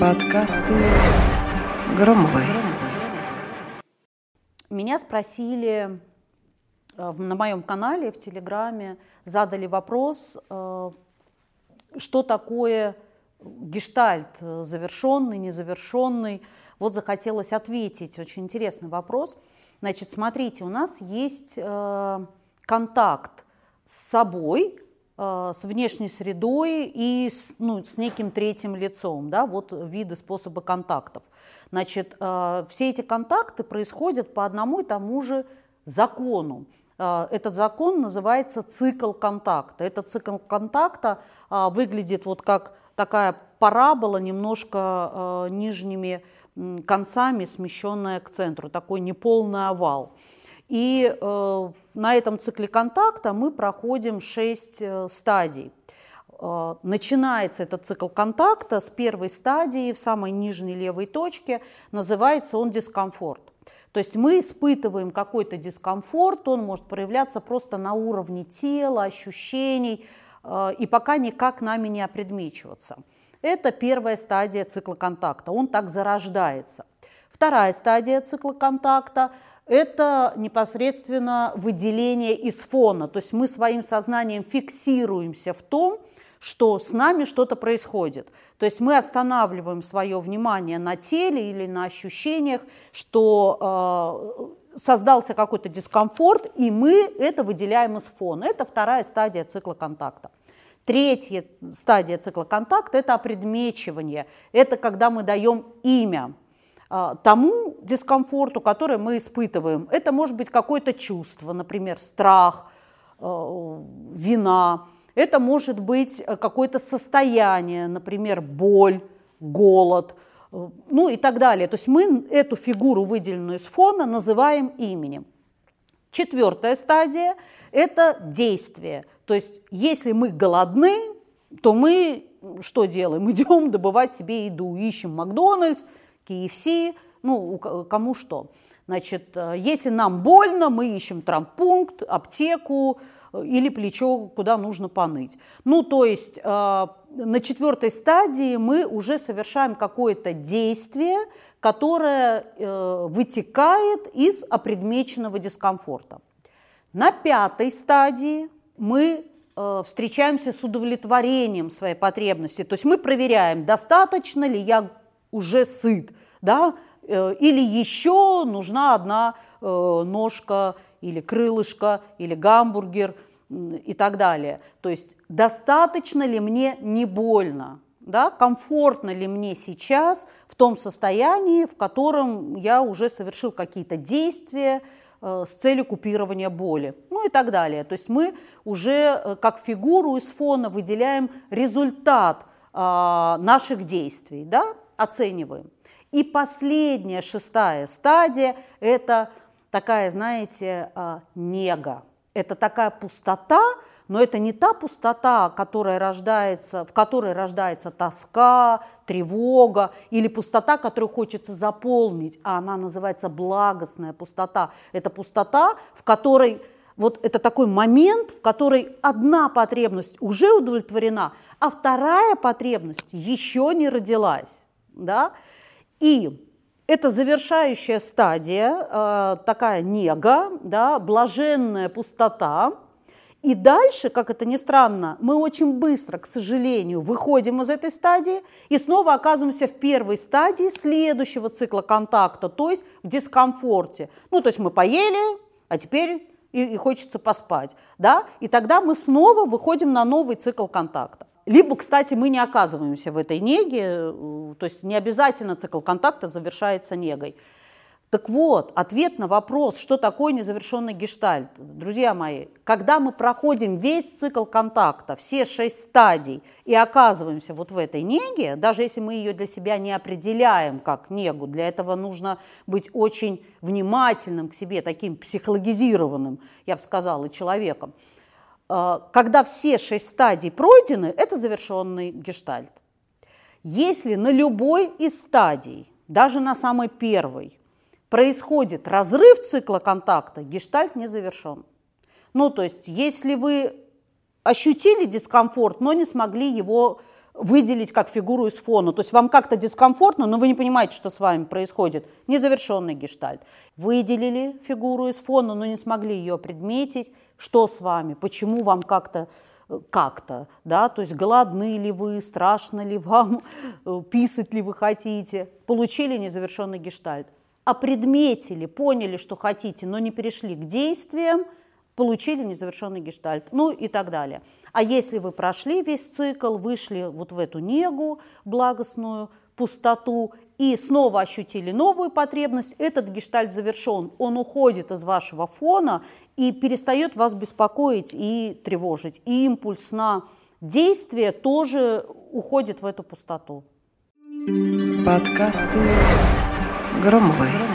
Подкасты Громовой. Меня спросили э, на моем канале в Телеграме, задали вопрос, э, что такое гештальт, э, завершенный, незавершенный. Вот захотелось ответить, очень интересный вопрос. Значит, смотрите, у нас есть контакт с собой, с внешней средой и с, ну, с неким третьим лицом, да, вот виды, способы контактов. Значит, э, все эти контакты происходят по одному и тому же закону. Э, этот закон называется цикл контакта. Этот цикл контакта выглядит вот как такая парабола, немножко нижними концами, смещенная к центру, такой неполный овал. И э, на этом цикле контакта мы проходим 6 э, стадий. Э, начинается этот цикл контакта с первой стадии в самой нижней левой точке, называется он дискомфорт. То есть мы испытываем какой-то дискомфорт, он может проявляться просто на уровне тела, ощущений, и пока никак нами не опредмечиваться. Это первая стадия цикла контакта, он так зарождается. Вторая стадия цикла контакта это непосредственно выделение из фона. То есть мы своим сознанием фиксируемся в том, что с нами что-то происходит. То есть мы останавливаем свое внимание на теле или на ощущениях, что э, создался какой-то дискомфорт, и мы это выделяем из фона. Это вторая стадия цикла контакта. Третья стадия цикла контакта – это опредмечивание. Это когда мы даем имя тому дискомфорту, который мы испытываем. Это может быть какое-то чувство, например, страх, э, вина. Это может быть э, какое-то состояние, например, боль, голод, э, ну и так далее. То есть мы эту фигуру, выделенную из фона, называем именем. Четвертая стадия – это действие. То есть если мы голодны, то мы что делаем? Идем добывать себе еду, ищем Макдональдс, KFC, ну, кому что. Значит, э, если нам больно, мы ищем травмпункт, аптеку э, или плечо, куда нужно поныть. Ну, то есть э, на четвертой стадии мы уже совершаем какое-то действие, которое вытекает из опредмеченного дискомфорта. На пятой стадии мы встречаемся с удовлетворением своей потребности. То есть мы проверяем, достаточно ли я уже сыт, да, э, или еще нужна одна э, ножка или крылышко, или гамбургер и так далее. То есть достаточно ли мне не больно, да, комфортно ли мне сейчас в том состоянии, в котором я уже совершил какие-то действия э, с целью купирования боли, ну и так далее. То есть мы уже как фигуру из фона выделяем результат а, наших действий, да, оцениваем. И последняя, шестая стадия – это такая, знаете, а, нега. Это такая пустота, но это не та пустота, которая рождается, в которой рождается тоска, тревога или пустота, которую хочется заполнить, а она называется благостная пустота. Это пустота, в которой вот это такой момент, в который одна потребность уже удовлетворена, а вторая потребность еще не родилась да, и это завершающая стадия, э, такая нега, да, блаженная пустота. И дальше, как это ни странно, мы очень быстро, к сожалению, выходим из этой стадии и снова оказываемся в первой стадии следующего цикла контакта, то есть в дискомфорте. Ну, то есть мы поели, а теперь и, и хочется поспать, да, и тогда мы снова выходим на новый цикл контакта. Либо, кстати, мы не оказываемся в этой неге, э, то есть не обязательно цикл контакта завершается негой. Так вот, ответ на вопрос, что такое незавершенный гештальт. Друзья мои, когда мы проходим весь цикл контакта, все шесть стадий, и оказываемся вот в этой неге, даже если мы ее для себя не определяем как негу, для этого нужно быть очень внимательным к себе, таким психологизированным, я бы сказала, человеком – когда все шесть стадий пройдены, это завершенный гештальт. Если на любой из стадий, даже на самой первой, происходит разрыв цикла контакта, гештальт не завершен. Ну, то есть, если вы ощутили дискомфорт, но не смогли его выделить как фигуру из фона. То есть вам как-то дискомфортно, но вы не понимаете, что с вами происходит. Незавершенный гештальт. Выделили фигуру из фона, но не смогли ее предметить. Что с вами? Почему вам как-то э, как-то, да, то есть голодны ли вы, страшно ли вам, э, писать ли вы хотите, получили незавершенный гештальт, опредметили, поняли, что хотите, но не перешли к действиям, получили незавершенный гештальт, ну и так далее. А если вы прошли весь цикл, вышли вот в эту негу благостную, пустоту и снова ощутили новую потребность, этот гештальт завершен. Он уходит из вашего фона и перестает вас беспокоить и тревожить. И импульс на действие тоже уходит в эту пустоту. Подкасты Громовой.